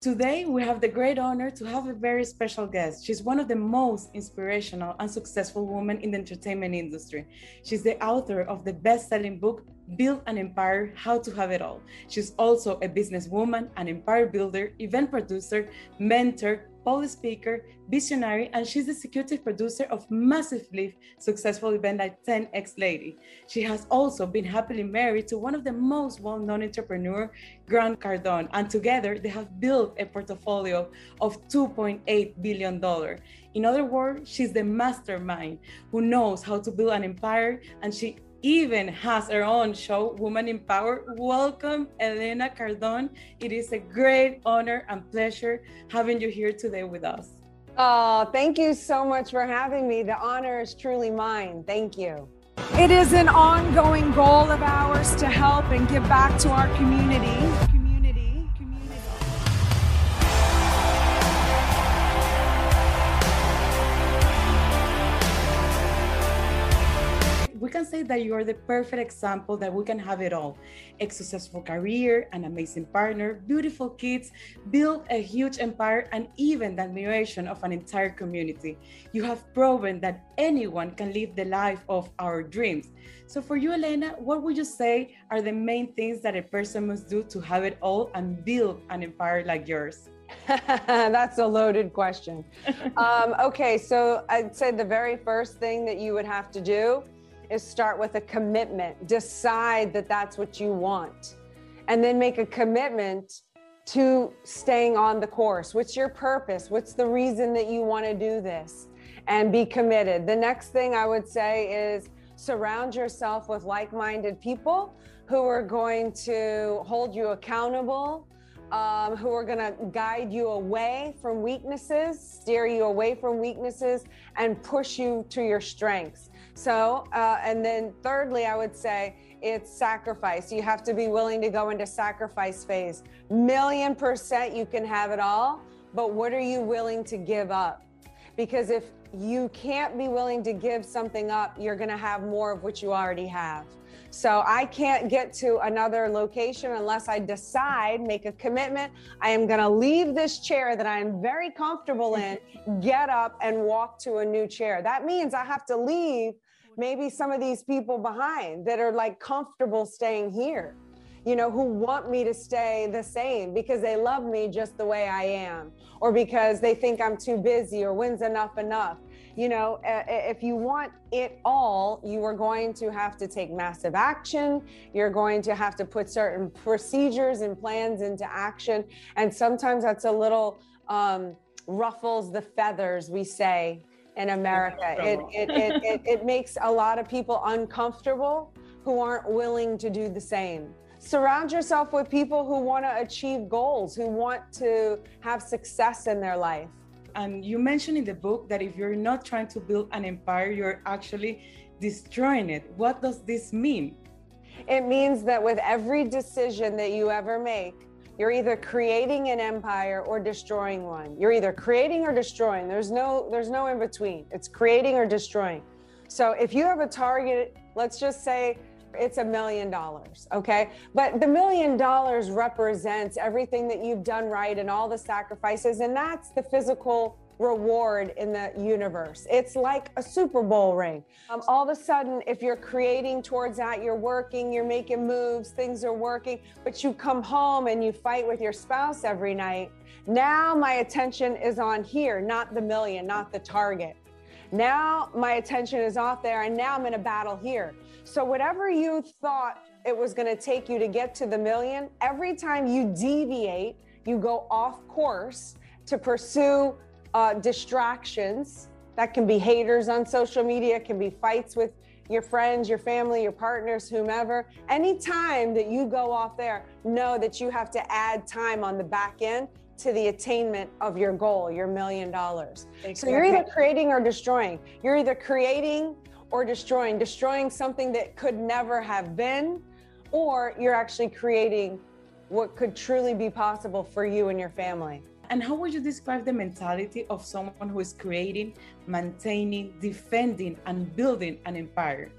Today, we have the great honor to have a very special guest. She's one of the most inspirational and successful women in the entertainment industry. She's the author of the best selling book, Build an Empire How to Have It All. She's also a businesswoman, an empire builder, event producer, mentor, public speaker, visionary, and she's the executive producer of massively successful event like 10X Lady. She has also been happily married to one of the most well-known entrepreneur, Grant Cardone, and together they have built a portfolio of $2.8 billion. In other words, she's the mastermind who knows how to build an empire, and she even has her own show, Woman in Power. Welcome, Elena Cardone. It is a great honor and pleasure having you here today with us. Oh, thank you so much for having me. The honor is truly mine. Thank you. It is an ongoing goal of ours to help and give back to our community. We can say that you are the perfect example that we can have it all a successful career, an amazing partner, beautiful kids, build a huge empire, and even the admiration of an entire community. You have proven that anyone can live the life of our dreams. So, for you, Elena, what would you say are the main things that a person must do to have it all and build an empire like yours? That's a loaded question. um, okay, so I'd say the very first thing that you would have to do is start with a commitment. Decide that that's what you want. And then make a commitment to staying on the course. What's your purpose? What's the reason that you want to do this? And be committed. The next thing I would say is surround yourself with like minded people who are going to hold you accountable, um, who are going to guide you away from weaknesses, steer you away from weaknesses, and push you to your strengths. So, uh, and then thirdly, I would say it's sacrifice. You have to be willing to go into sacrifice phase. Million percent, you can have it all, but what are you willing to give up? Because if you can't be willing to give something up, you're going to have more of what you already have. So I can't get to another location unless I decide, make a commitment. I am going to leave this chair that I am very comfortable in, get up and walk to a new chair. That means I have to leave maybe some of these people behind that are like comfortable staying here, you know, who want me to stay the same because they love me just the way I am, or because they think I'm too busy, or when's enough enough. You know, if you want it all, you are going to have to take massive action. You're going to have to put certain procedures and plans into action. And sometimes that's a little um, ruffles the feathers, we say, in America. It, it, it, it, it makes a lot of people uncomfortable who aren't willing to do the same. Surround yourself with people who want to achieve goals, who want to have success in their life. And you mentioned in the book that if you're not trying to build an empire, you're actually destroying it. What does this mean? It means that with every decision that you ever make, you're either creating an empire or destroying one. You're either creating or destroying. There's no there's no in between. It's creating or destroying. So if you have a target, let's just say it's a million dollars, okay? But the million dollars represents everything that you've done right and all the sacrifices and that's the physical reward in the universe. It's like a Super Bowl ring. Um, all of a sudden, if you're creating towards that, you're working, you're making moves, things are working, but you come home and you fight with your spouse every night. Now my attention is on here, not the million, not the target. Now my attention is off there, and now I'm in a battle here. So, whatever you thought it was going to take you to get to the million, every time you deviate, you go off course to pursue uh, distractions. That can be haters on social media, can be fights with your friends, your family, your partners, whomever. Anytime that you go off there, know that you have to add time on the back end to the attainment of your goal, your million dollars. So you're either creating or destroying. You're either creating or destroying, destroying something that could never have been, or you're actually creating what could truly be possible for you and your family. And how would you describe the mentality of someone who is creating, maintaining, defending, and building an empire?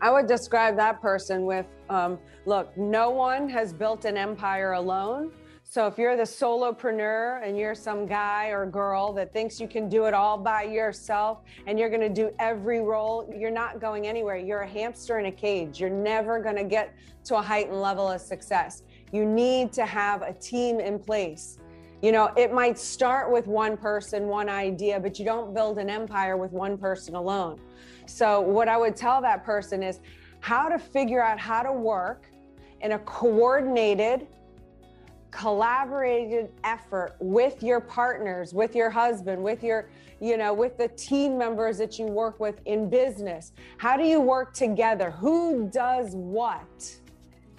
I would describe that person with um, look, no one has built an empire alone. So if you're the solopreneur and you're some guy or girl that thinks you can do it all by yourself and you're going to do every role, you're not going anywhere. You're a hamster in a cage. You're never going to get to a heightened level of success. You need to have a team in place. You know, it might start with one person, one idea, but you don't build an empire with one person alone. So what I would tell that person is how to figure out how to work in a coordinated collaborated effort with your partners, with your husband, with your, you know, with the team members that you work with in business? How do you work together? Who does what?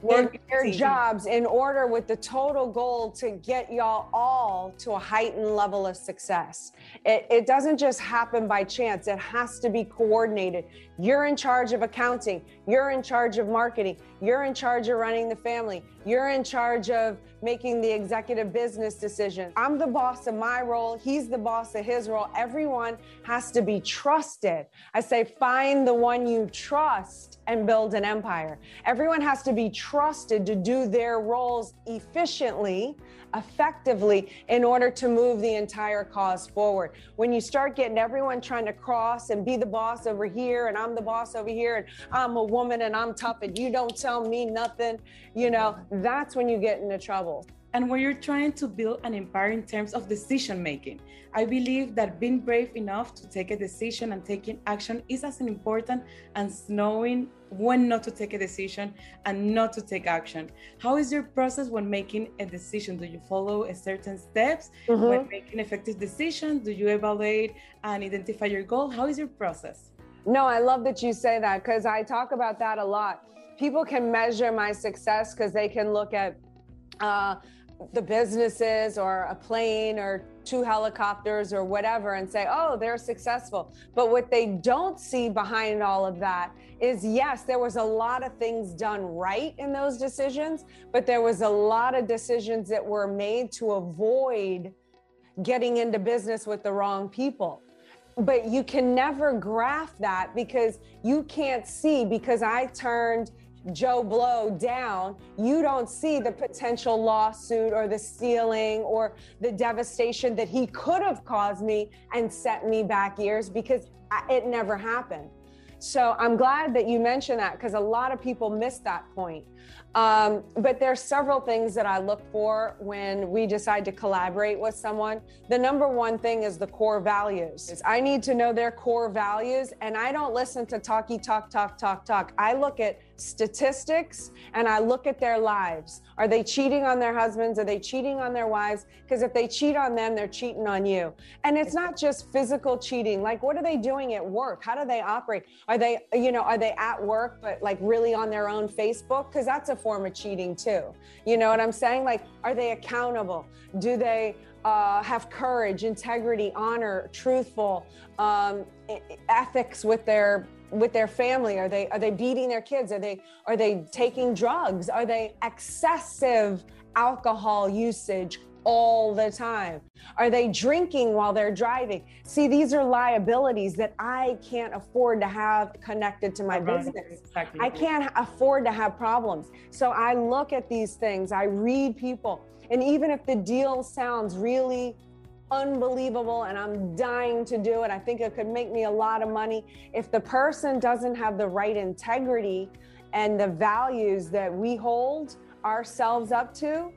In their jobs in order with the total goal to get y'all all to a heightened level of success. It, it, doesn't just happen by chance, it has to be coordinated. You're in charge of accounting, you're in charge of marketing, you're in charge of running the family, you're in charge of making the executive business decision. I'm the boss of my role, he's the boss of his role. Everyone has to be trusted. I say, find the one you trust and build an empire. Everyone has to be trusted to do their roles efficiently, effectively, in order to move the entire cause forward. When you start getting everyone trying to cross and be the boss over here, and I'm the boss over here, and I'm a woman and I'm tough, and you don't tell me nothing, you know, that's when you get into trouble and when you're trying to build an empire in terms of decision making. I believe that being brave enough to take a decision and taking action is as important as knowing when not to take a decision and not to take action. How is your process when making a decision? Do you follow a certain steps mm-hmm. when making effective decisions? Do you evaluate and identify your goal? How is your process? No, I love that you say that because I talk about that a lot. People can measure my success because they can look at uh, the businesses or a plane or two helicopters or whatever and say, oh, they're successful. But what they don't see behind all of that is yes, there was a lot of things done right in those decisions, but there was a lot of decisions that were made to avoid getting into business with the wrong people. But you can never graph that because you can't see because I turned Joe Blow down, you don't see the potential lawsuit or the stealing or the devastation that he could have caused me and set me back years because it never happened. So I'm glad that you mentioned that because a lot of people miss that point. Um, but there's several things that I look for when we decide to collaborate with someone. The number one thing is the core values. I need to know their core values, and I don't listen to talky talk, talk, talk, talk. I look at statistics and I look at their lives. Are they cheating on their husbands? Are they cheating on their wives? Because if they cheat on them, they're cheating on you. And it's not just physical cheating. Like, what are they doing at work? How do they operate? Are they, you know, are they at work, but like really on their own Facebook? Because that's a form of cheating too. You know what I'm saying? Like, are they accountable? Do they, uh, have courage, integrity, honor, truthful, um, ethics with their with their family? Are they are they beating their kids? Are they are they taking drugs? Are they excessive alcohol usage all the time? Are they drinking while they're driving? See, these are liabilities that I can't afford to have connected to my business. Exactly. I can't afford to have problems. So I look at these things, I read people, and even if the deal sounds really unbelievable and I'm dying to do it. I think it could make me a lot of money. If the person doesn't have the right integrity and the values that we hold ourselves up to,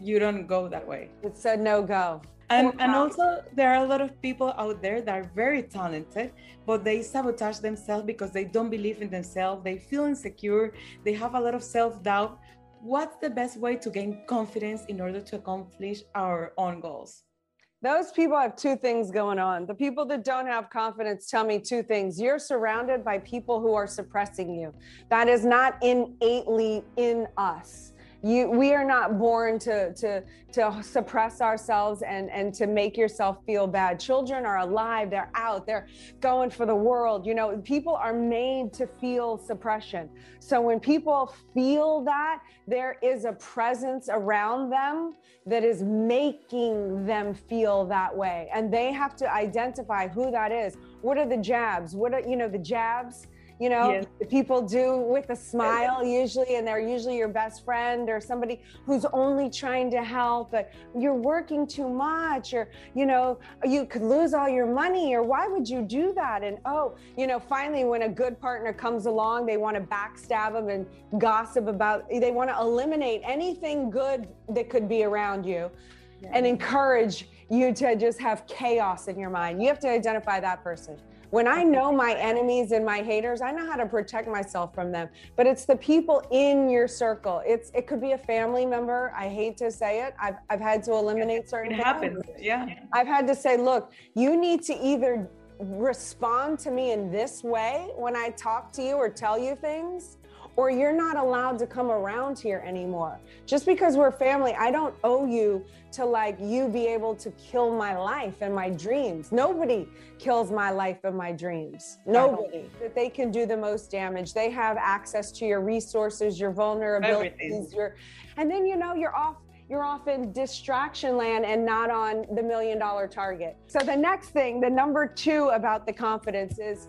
you don't go that way. It's a no go. And, and also, there are a lot of people out there that are very talented, but they sabotage themselves because they don't believe in themselves. They feel insecure. They have a lot of self doubt. What's the best way to gain confidence in order to accomplish our own goals? Those people have two things going on. The people that don't have confidence tell me two things. You're surrounded by people who are suppressing you. That is not innately in us you we are not born to to to suppress ourselves and and to make yourself feel bad. Children are alive they're out they're going for the world. You know people are made to feel suppression. So when people feel that there is a presence around them that is making them feel that way. And they have to identify who that is. What are the jabs? What are you know the jabs you know, yes. people do with a smile usually, and they're usually your best friend or somebody who's only trying to help, but you're working too much, or, you know, you could lose all your money, or why would you do that? And oh, you know, finally, when a good partner comes along, they want to backstab them and gossip about, they want to eliminate anything good that could be around you yeah. and encourage you to just have chaos in your mind. You have to identify that person. When I know my enemies and my haters, I know how to protect myself from them. But it's the people in your circle. It's it could be a family member. I hate to say it. I've I've had to eliminate certain. It happens. Yeah. I've had to say, look, you need to either respond to me in this way when I talk to you or tell you things, or you're not allowed to come around here anymore. Just because we're family, I don't owe you to like you be able to kill my life and my dreams. Nobody kills my life and my dreams. Nobody. That they can do the most damage. They have access to your resources, your vulnerabilities, Everything. your and then you know you're off you're off in distraction land and not on the million dollar target. So the next thing, the number 2 about the confidence is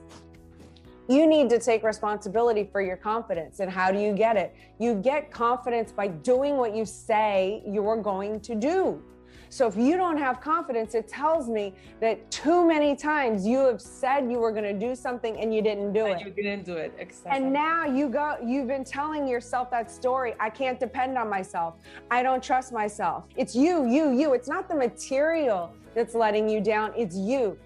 you need to take responsibility for your confidence. And how do you get it? You get confidence by doing what you say you're going to do. So if you don't have confidence, it tells me that too many times you have said you were going to do something and you didn't do and it. You didn't do it. Exactly. And now you go you've been telling yourself that story. I can't depend on myself. I don't trust myself. It's you, you, you. It's not the material that's letting you down. It's you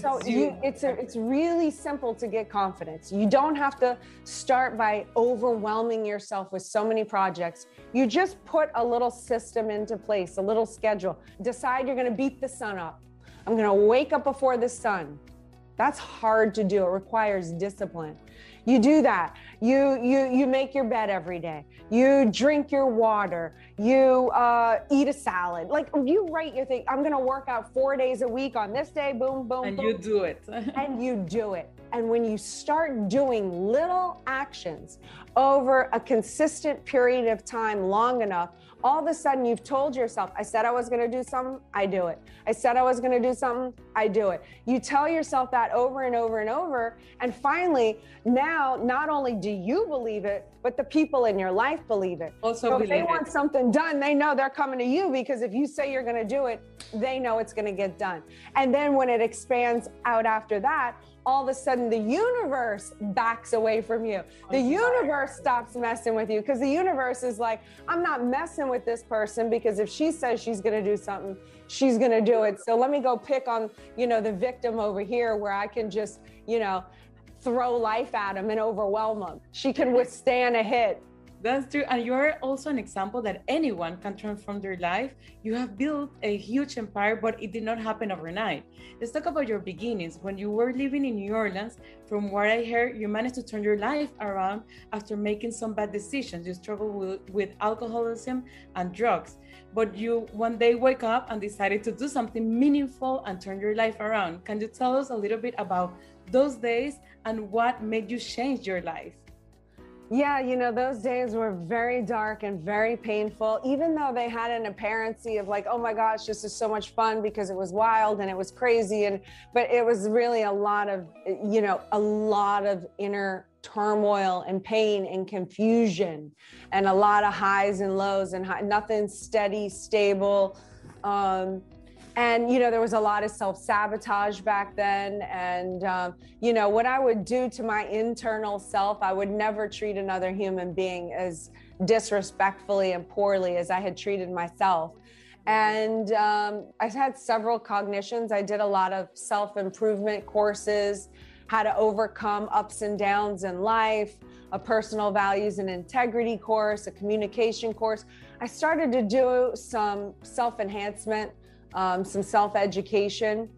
so you, it's a, it's really simple to get confidence. You don't have to start by overwhelming yourself with so many projects. You just put a little system into place, a little schedule. Decide you're going to beat the sun up. I'm going to wake up before the sun. That's hard to do. It requires discipline. You do that. You you you make your bed every day. You drink your water. You uh, eat a salad. Like you write your thing. I'm gonna work out four days a week on this day. Boom, boom, and boom. you do it. and you do it. And when you start doing little actions over a consistent period of time long enough, all of a sudden you've told yourself, I said I was going to do something, I do it. I said I was going to do something, I do it. You tell yourself that over and over and over. And finally, now not only do you believe it, but the people in your life believe it. Also, so if they it. want something done, they know they're coming to you because if you say you're going to do it, they know it's going to get done. And then when it expands out after that, all of a sudden the universe backs away from you. The universe stops messing with you because the universe is like, I'm not messing with this person because if she says she's going to do something, she's going to do it. So let me go pick on, you know, the victim over here where I can just, you know, throw life at him and overwhelm him. She can withstand a hit. That's true. And you're also an example that anyone can transform their life. You have built a huge empire, but it did not happen overnight. Let's talk about your beginnings. When you were living in New Orleans, from what I heard, you managed to turn your life around after making some bad decisions. You struggled with, with alcoholism and drugs, but you one day wake up and decided to do something meaningful and turn your life around. Can you tell us a little bit about those days and what made you change your life? Yeah, you know, those days were very dark and very painful, even though they had an apparency of like, oh my gosh, this is so much fun because it was wild and it was crazy. And, but it was really a lot of, you know, a lot of inner turmoil and pain and confusion and a lot of highs and lows and high, nothing steady, stable. Um, and you know there was a lot of self-sabotage back then. And um, you know what i would do to my internal self i would never treat another human being as disrespectfully and poorly as i had treated myself. And um, i had several cognitions. I did a lot of self-improvement courses how to overcome ups and downs in life a personal values and integrity course a communication course. I started to do some self-enhancement um, some self education.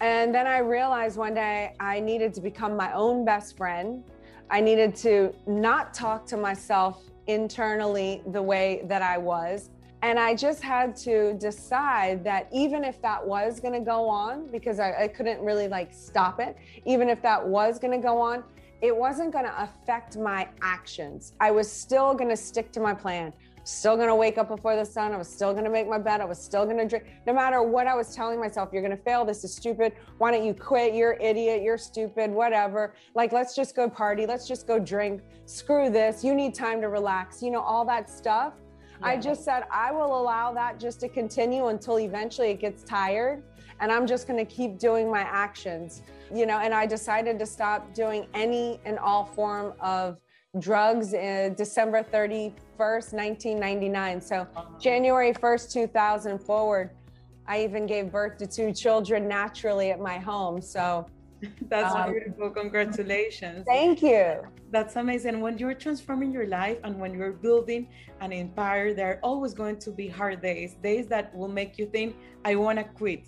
And then I realized one day I needed to become my own best friend. I needed to not talk to myself internally the way that I was. And I just had to decide that even if that was going to go on, because I, I, couldn't really like stop it, even if that was going to go on, it wasn't going to affect my actions. I was still going to stick to my plan. Still going to wake up before the sun. I was still going to make my bed. I was still going to drink. No matter what I was telling myself, you're going to fail. This is stupid. Why don't you quit? You're idiot. You're stupid. Whatever. Like, let's just go party. Let's just go drink. Screw this. You need time to relax. You know, all that stuff. Yeah. I just said, I will allow that just to continue until eventually it gets tired. And I'm just going to keep doing my actions, you know. And I decided to stop doing any and all form of drugs in December 31st, 1999. So January 1st, 2000 forward, I even gave birth to two children naturally at my home. So that's um, beautiful. Congratulations. Thank you. That's amazing. When you're transforming your life and when you're building an empire, there are always going to be hard days, days that will make you think, I want to quit.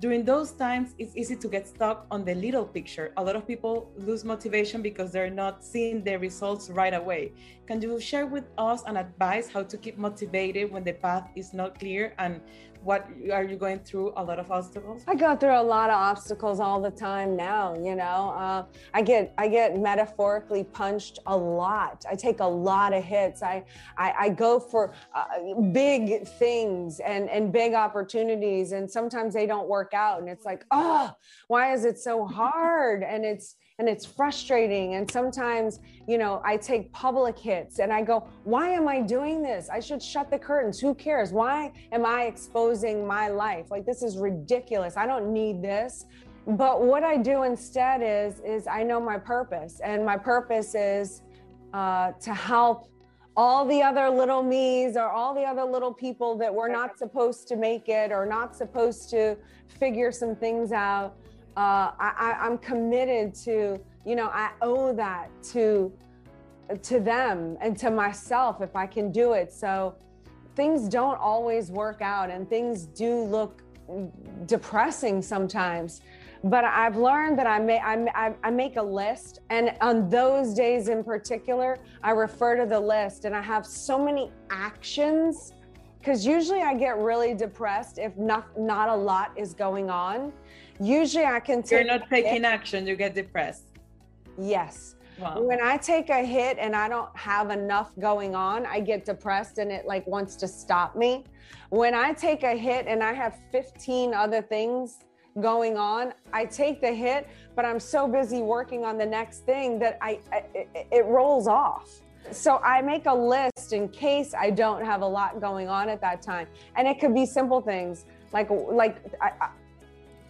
During those times, it's easy to get stuck on the little picture. A lot of people lose motivation because they're not seeing the results right away. Can you share with us an advice how to keep motivated when the path is not clear and what are you going through a lot of obstacles? I go through a lot of obstacles all the time now you know? Uh, i get i get metaphorically punched a lot. I take a lot of hits. I i, I go for uh, big things and and big opportunities and sometimes they don't work out and it's like oh why is it so hard? And it's and it's frustrating. And sometimes, you know, I take public hits and I go, why am I doing this? I should shut the curtains. Who cares? Why am I exposing my life? Like, this is ridiculous. I don't need this. But what I do instead is, is I know my purpose, and my purpose is uh, to help all the other little me's or all the other little people that were not supposed to make it or not supposed to figure some things out uh, I, I'm committed to, you know, I owe that to to them and to myself if I can do it. So things don't always work out and things do look depressing sometimes. But I've learned that I, may, I, I make a list, and on those days in particular, I refer to the list, and I have so many actions because usually I get really depressed if not not a lot is going on. Usually I can take You're not taking action, you get depressed. Yes. Wow. When I take a hit and I don't have enough going on, I get depressed and it like wants to stop me. When I take a hit and I have 15 other things going on, I take the hit, but I'm so busy working on the next thing that I, I it, it rolls off. So I make a list in case I don't have a lot going on at that time. And it could be simple things like like I,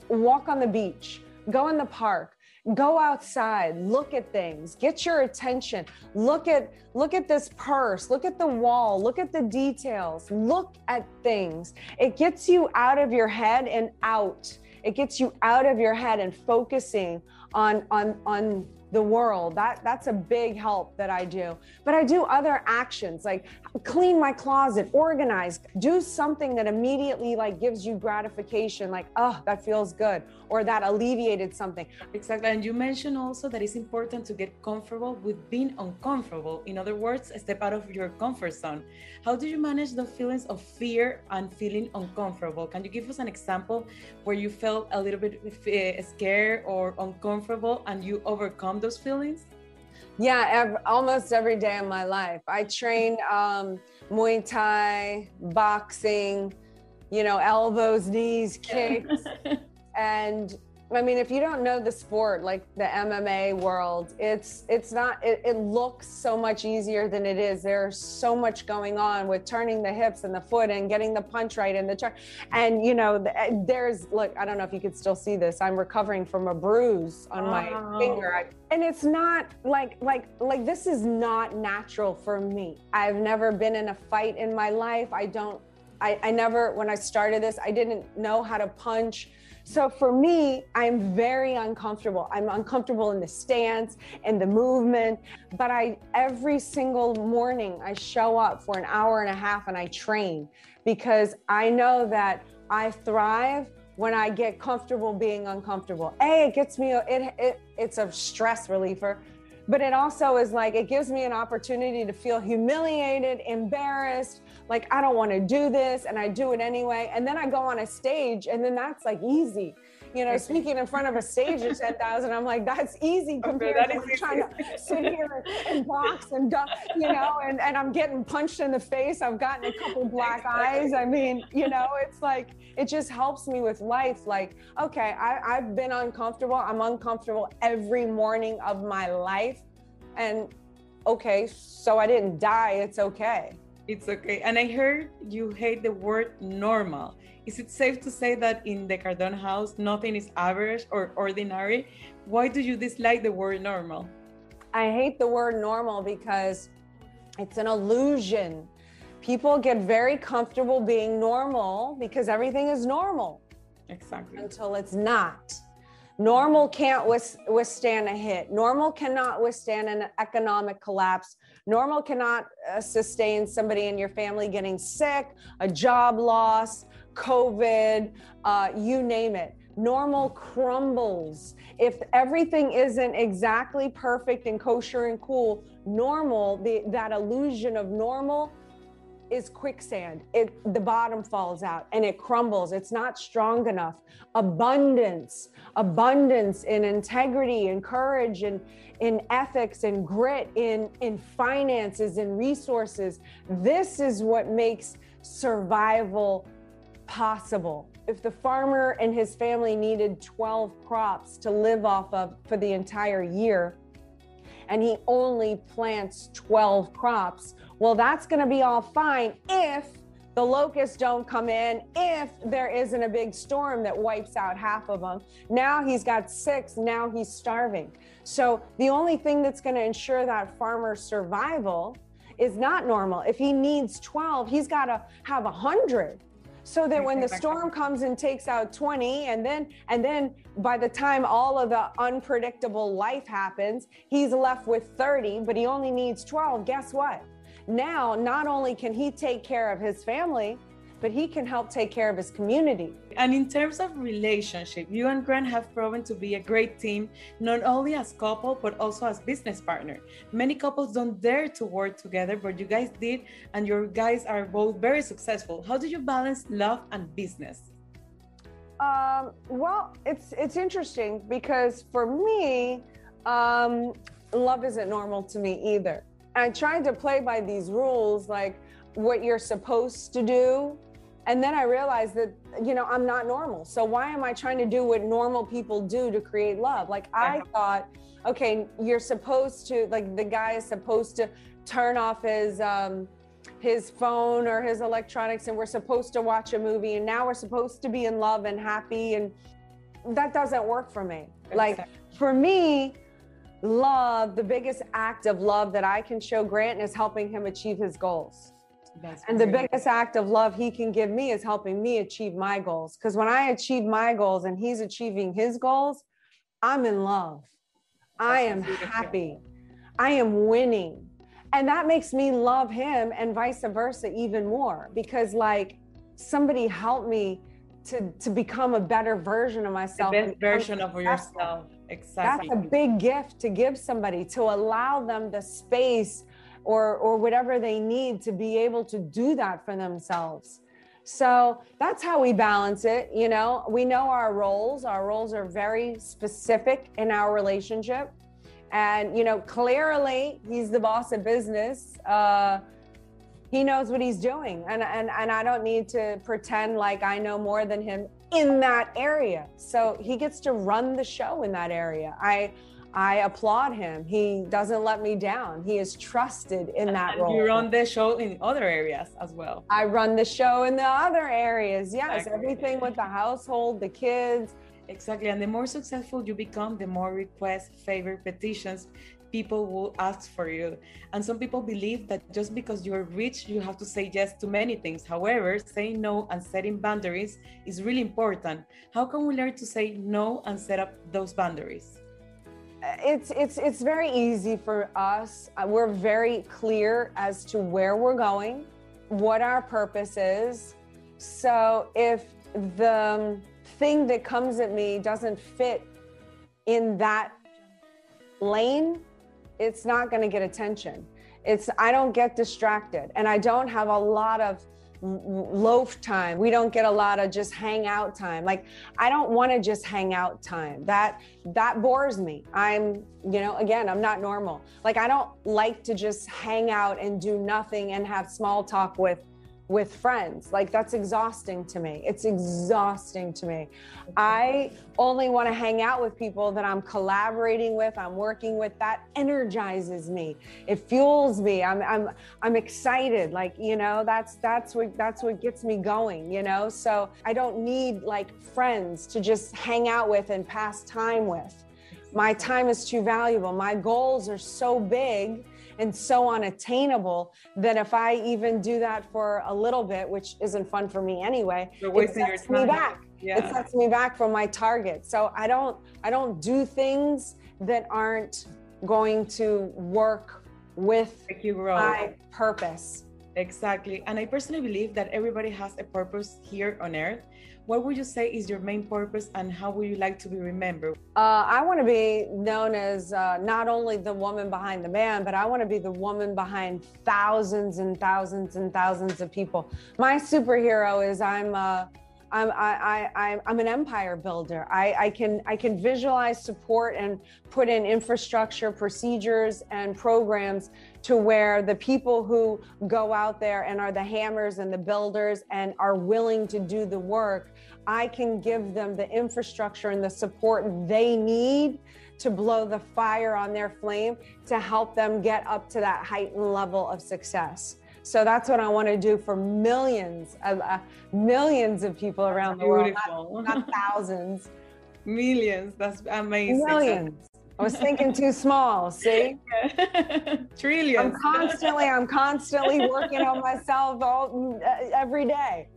walk on the beach, go in the park, go outside, look at things, get your attention. Look at look at this purse, look at the wall, look at the details, look at things. It gets you out of your head and out. It gets you out of your head and focusing on on on the world. That that's a big help that I do. But I do other actions like clean my closet, organize, do something that immediately like gives you gratification like oh, that feels good or that alleviated something. Exactly. And you mentioned also that it's important to get comfortable with being uncomfortable. In other words, step out of your comfort zone. How do you manage the feelings of fear and feeling uncomfortable? Can you give us an example where you felt a little bit eh, scared or uncomfortable and you overcome those feelings? Yeah, every, almost every day of my life. I train um, Muay Thai, boxing, you know, elbows, knees, kicks. and I mean, if you don't know the sport, like the MMA world, it's it's not. It, it, looks so much easier than it is. There's so much going on with turning the hips and the foot and getting the punch right and the turn. And you know, eh, there's look. I don't know if you could still see this. I'm recovering from a bruise on my oh. finger, and it's not like like like this is not natural for me. I've never been in a fight in my life. I don't. I, I never. When I started this, I didn't know how to punch so for me, I'm very uncomfortable. I'm uncomfortable in the stance and the movement, but I every single morning I show up for an hour and a half and I train because I know that I thrive when I get comfortable being uncomfortable. A, it gets me it, it it's a stress reliever but it also is like it gives me an opportunity to feel humiliated, embarrassed, like I don't want to do this and I do it anyway. And then I go on a stage and then that's like easy. you know, speaking in front of a stage of 10,000, I'm like, that's easy compared okay, to trying to sit here and box and, you know, and, and I'm getting punched in the face. I've gotten a couple black eyes. I mean, you know, it's like, it just helps me with life. Like, okay, I, I've been uncomfortable. I'm uncomfortable every morning of my life. And okay, so I didn't die. It's okay. It's okay. And I heard you hate the word normal. Is it safe to say that in the Cardone house, nothing is average or ordinary? Why do you dislike the word normal? I hate the word normal because it's an illusion. People get very comfortable being normal because everything is normal. Exactly. Until it's not. Normal can't withstand a hit. Normal cannot withstand an economic collapse. Normal cannot uh, sustain somebody in your family getting sick, a job loss, COVID, uh, you name it. Normal crumbles. If everything isn't exactly perfect and kosher and cool, normal, the, that illusion of normal is quicksand. It the bottom falls out and it crumbles. It's not strong enough. Abundance, abundance in integrity and courage and in ethics and grit in in finances and resources. This is what makes survival possible. If the farmer and his family needed 12 crops to live off of for the entire year, and he only plants 12 crops, well, that's going to be all fine if the locusts don't come in, if there isn't a big storm that wipes out half of them. Now he's got six, now he's starving. So the only thing that's going to ensure that farmer's survival is not normal. If he needs 12, he's got to have 100 so that when the storm comes and takes out 20 and then and then by the time all of the unpredictable life happens he's left with 30 but he only needs 12 guess what now not only can he take care of his family but he can help take care of his community. And in terms of relationship, you and Grant have proven to be a great team, not only as couple, but also as business partner. Many couples don't dare to work together, but you guys did, and your guys are both very successful. How do you balance love and business? Um, well, it's it's interesting because for me, um, love isn't normal to me either. I tried to play by these rules, like what you're supposed to do and then I realized that, you know, I'm not normal. So why am I trying to do what normal people do to create love? Like I thought, okay, you're supposed to, like the guy is supposed to turn off his, um, his phone or his electronics and we're supposed to watch a movie and now we're supposed to be in love and happy and that doesn't work for me. Like for me, love, the biggest act of love that I can show Grant is helping him achieve his goals. That's and the biggest act of love he can give me is helping me achieve my goals. Because when I achieve my goals and he's achieving his goals, I'm in love. That's I am happy. I am winning. And that makes me love him and vice versa even more because, like, somebody helped me to, to become a better version of myself. The best version of yourself. Exactly. That's a big gift to give somebody to allow them the space or or whatever they need to be able to do that for themselves so that's how we balance it you know we know our roles our roles are very specific in our relationship and you know clearly he's the boss of business uh he knows what he's doing and and and I don't need to pretend like I know more than him in that area. So he gets to run the show in that area. I I applaud him. He doesn't let me down. He is trusted in that and role. You run the show in other areas as well. I run the show in the other areas. Yes, exactly. everything with the household, the kids. Exactly. And the more successful you become, the more requests, favor, petitions people will ask for you. And some people believe that just because you're rich, you have to say yes to many things. However, saying no and setting boundaries is really important. How can we learn to say no and set up those boundaries? it's it's it's very easy for us. Uh, we're very clear as to where we're going, what our purpose is. So if the thing that comes at me doesn't fit in that lane, it's not going to get attention. It's I don't get distracted and I don't have a lot of loaf time. We don't get a lot of just hang out time. Like I don't want to just hang out time. That that bores me. I'm, you know, again, I'm not normal. Like I don't like to just hang out and do nothing and have small talk with with friends. Like that's exhausting to me. It's exhausting to me. I only want to hang out with people that I'm collaborating with, I'm working with. That energizes me. It fuels me. I'm I'm I'm excited. Like, you know, that's that's what that's what gets me going, you know? So I don't need like friends to just hang out with and pass time with. My time is too valuable. My goals are so big and so unattainable that if I even do that for a little bit, which isn't fun for me anyway, it sets me back. Yeah. It sets me back from my target. So I don't I don't do things that aren't going to work with my purpose. Exactly. And I personally believe that everybody has a purpose here on earth what would you say is your main purpose and how would you like to be remembered? Uh, I want to be known as uh, not only the woman behind the man, but I want to be the woman behind thousands and thousands and thousands of people. My superhero is I'm. Uh, I'm, I, I, I'm an empire builder. I, I, can, I can visualize, support, and put in infrastructure, procedures, and programs to where the people who go out there and are the hammers and the builders and are willing to do the work, I can give them the infrastructure and the support they need to blow the fire on their flame to help them get up to that heightened level of success. So that's what I want to do for millions of uh, millions of people around the world, not, not thousands. Millions. That's amazing. Millions. I was thinking too small. See, trillions. I'm constantly, I'm constantly working on myself all uh, every day.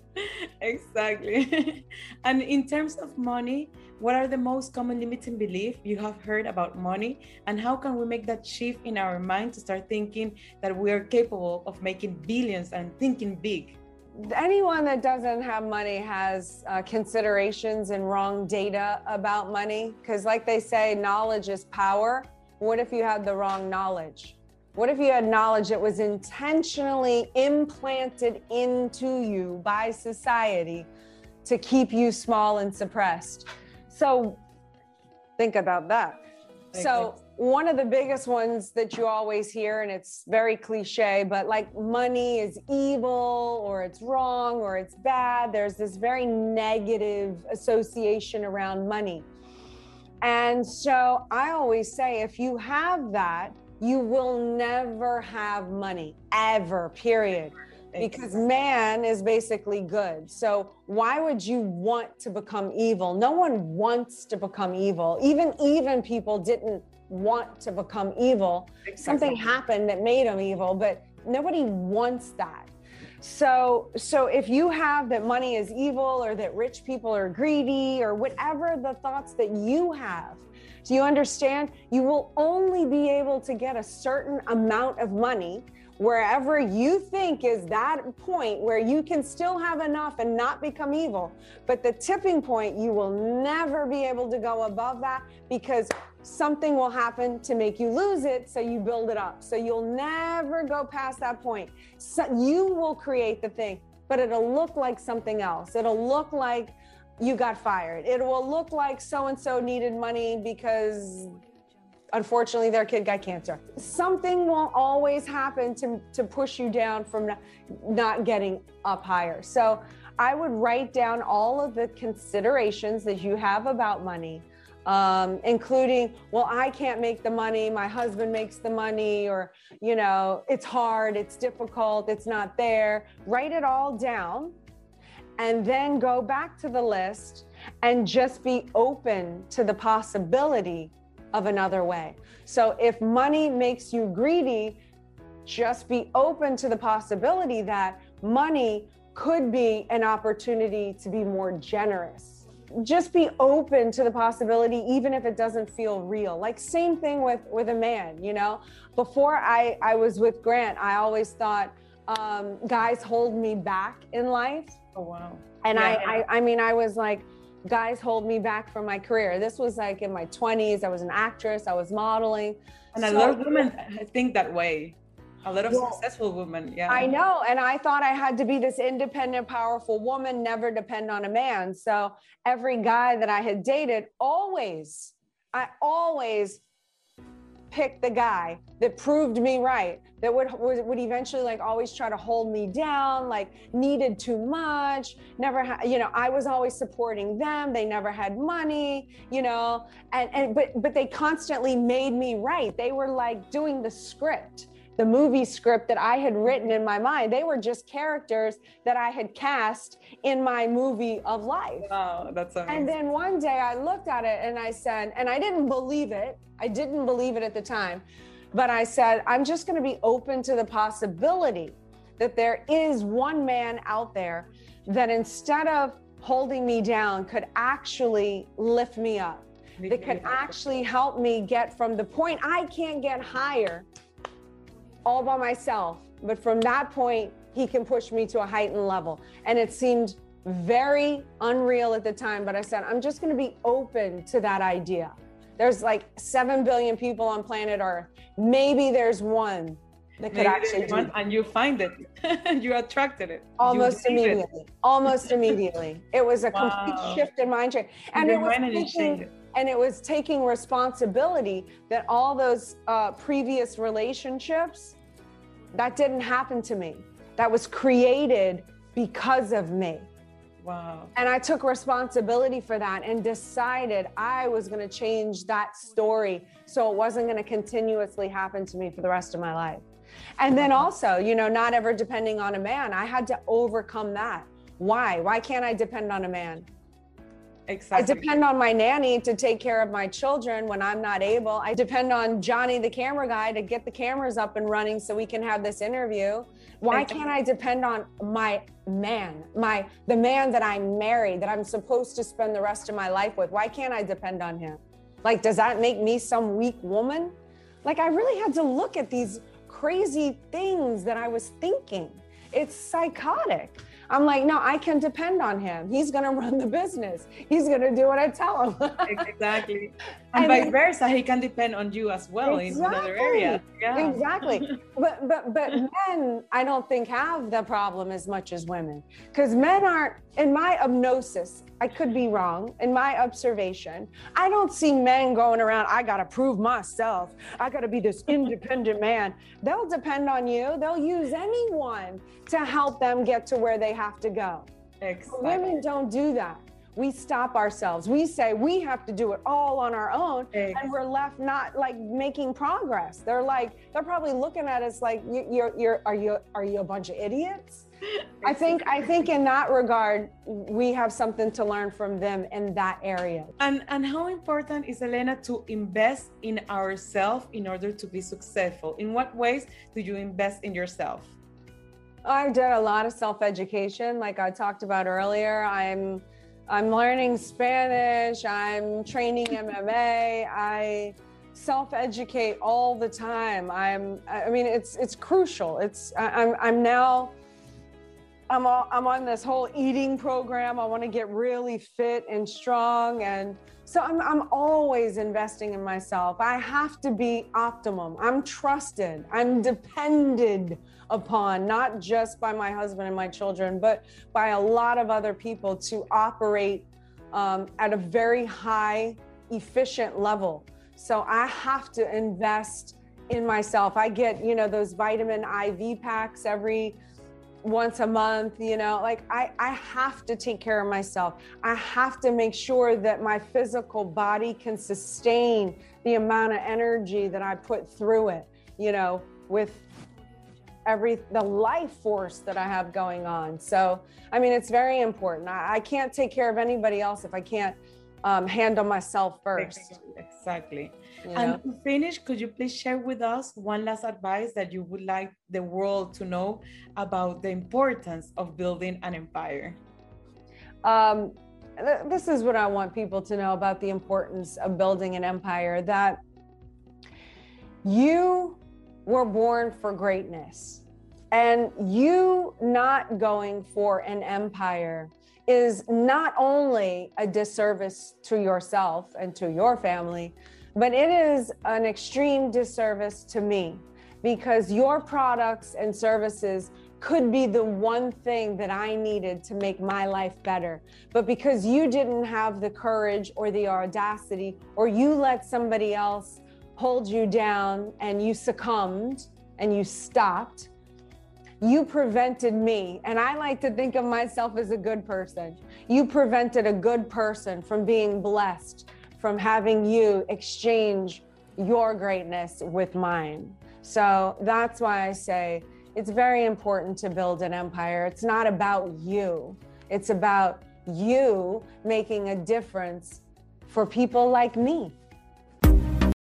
Exactly. and in terms of money, what are the most common limiting beliefs you have heard about money, and how can we make that shift in our mind to start thinking that we are capable of making billions and thinking big? Anyone that doesn't have money has uh, considerations and wrong data about money. Because like they say knowledge is power. What if you had the wrong knowledge? What if you had knowledge that was intentionally implanted into you by society to keep you small and suppressed? So think about that. So one of the biggest ones that you always hear, and it's very cliche, but like money is evil or it's wrong or it's bad. There's this very negative association around money. And so I always say if you have that, you will never have money ever, period. Because man is basically good. So, why would you want to become evil? No one wants to become evil. Even even people didn't want to become evil. Exactly. Something happened that made them evil, but nobody wants that. So, so if you have that money is evil or that rich people are greedy or whatever the thoughts that you have, do you understand? You will only be able to get a certain amount of money wherever you think is that point where you can still have enough and not become evil. But the tipping point, you will never be able to go above that because something will happen to make you lose it. So you build it up. So you'll never go past that point. So you will create the thing, but it'll look like something else. It'll look like you got fired. It will look like so and so needed money because unfortunately their kid got cancer something will always happen to, to push you down from not getting up higher so i would write down all of the considerations that you have about money um, including well i can't make the money my husband makes the money or you know it's hard it's difficult it's not there write it all down and then go back to the list and just be open to the possibility of another way. So if money makes you greedy, just be open to the possibility that money could be an opportunity to be more generous. Just be open to the possibility, even if it doesn't feel real. Like same thing with with a man, you know. Before I I was with Grant, I always thought um, guys hold me back in life. Oh wow! And yeah. I, I I mean I was like guys hold me back from my career. This was like in my 20s. I was an actress, I was modeling. And so, a lot of women think that way. A lot of well, successful women yeah. I know and i thought i had to be this independent powerful woman never depend on a man. So every guy that i had dated always i always picked the guy that proved me right that would would eventually like always try to hold me down like needed too much never had you know i was always supporting them they never had money you know and and but but they constantly made me right. They were like doing the script the movie script that I had written in my mind. They were just characters that I had cast in my movie of life. Wow, that's amazing. And then one day I looked at it and I said, and I didn't believe it. I didn't believe it at the time, but I said, I'm just going to be open to the possibility that there is one man out there that instead of holding me down could actually lift me up that could actually help me get from the point I can't get higher all by myself. But from that point, he can push me to a heightened level. And it seemed very unreal at the time, but I said, I'm just going to be open to that idea. There's like 7 billion people on planet Earth. Maybe there's one that could Maybe actually do one, and you find it. you attracted it. Almost immediately. It. Almost immediately. It was a wow. complete shift in mind change. And Your it was taking, and it was taking responsibility that all those uh, previous relationships that didn't happen to me. That was created because of me. Wow. And i took responsibility for that and decided i was going to change that story so it wasn't going to continuously happen to me for the rest of my life. And then also you know not ever depending on a man i had to overcome that. Why? Why can't i depend on a man Exactly. I depend on my nanny to take care of my children when I'm not able. I depend on Johnny, the camera guy, to get the cameras up and running so we can have this interview. Why can't I depend on my man, my the man that I'm married, that I'm supposed to spend the rest of my life with? Why can't I depend on him? Like, does that make me some weak woman? Like, I really had to look at these crazy things that I was thinking. It's psychotic. I'm like, no, I can depend on him. He's going to run the business. He's going to do what I tell him. exactly. And, and vice then, versa, he can depend on you as well exactly, in another area. Yeah. Exactly. but but but men, I don't think have the problem as much as women because men aren't. In my obnosis, I could be wrong. In my observation, I don't see men going around. I got to prove myself. I got to be this independent man. They'll depend on you. They'll use anyone to help them get to where they have to go. Exactly. Women don't do that we stop ourselves. We say we have to do it all on our own, exactly. and we're left not like making progress. They're like they're probably looking at us like you're you're are you are you a bunch of idiots? I think I think in that regard we have something to learn from them in that area. And and how important is Elena to invest in ourselves in order to be successful? In what ways do you invest in yourself? I did a lot of self-education like I talked about earlier. I'm I'm learning Spanish, I'm training MMA, I self-educate all the time. I'm I mean it's it's crucial. It's I'm I'm now I'm all, I'm on this whole eating program. I want to get really fit and strong and so I'm I'm always investing in myself. I have to be optimum. I'm trusted. I'm depended upon, not just by my husband and my children, but by a lot of other people to operate um, at a very high, efficient level. So I have to invest in myself. I get, you know, those vitamin IV packs every once a month, you know, like I, I have to take care of myself. I have to make sure that my physical body can sustain the amount of energy that I put through it, you know, with every the life force that I have going on. So, I mean, it's very important. I, I can't take care of anybody else if I can't um, handle myself first. Exactly. Know? And to finish, could you please share with us one last advice that you would like the world to know about the importance of building an empire? Um, th- this is what I want people to know about the importance of building an empire that you were born for greatness. And you not going for an empire is not only a disservice to yourself and to your family, but it is an extreme disservice to me because your products and services could be the one thing that I needed to make my life better. But because you didn't have the courage or the audacity, or you let somebody else hold you down and you succumbed and you stopped, you prevented me. And I like to think of myself as a good person. You prevented a good person from being blessed, from having you exchange your greatness with mine. So that's why I say it's very important to build an empire. It's not about you, it's about you making a difference for people like me.